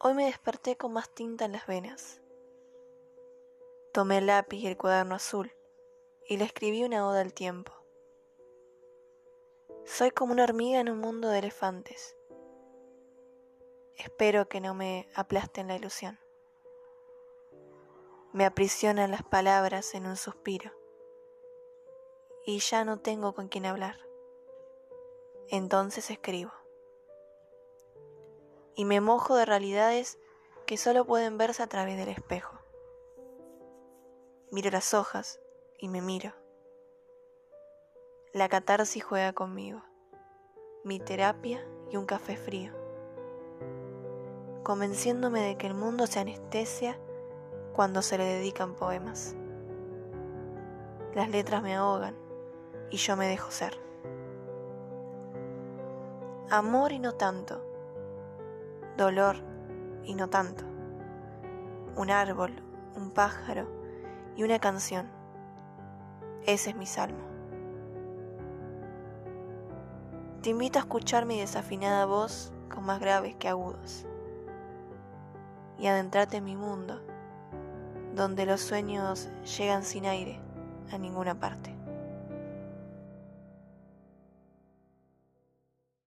Hoy me desperté con más tinta en las venas. Tomé el lápiz y el cuaderno azul y le escribí una oda al tiempo. Soy como una hormiga en un mundo de elefantes. Espero que no me aplasten la ilusión. Me aprisionan las palabras en un suspiro y ya no tengo con quién hablar. Entonces escribo. Y me mojo de realidades que solo pueden verse a través del espejo. Miro las hojas y me miro. La catarsis juega conmigo, mi terapia y un café frío, convenciéndome de que el mundo se anestesia cuando se le dedican poemas. Las letras me ahogan y yo me dejo ser. Amor y no tanto, dolor y no tanto, un árbol, un pájaro y una canción. Ese es mi salmo. Te invito a escuchar mi desafinada voz con más graves que agudos y adentrarte en mi mundo donde los sueños llegan sin aire a ninguna parte.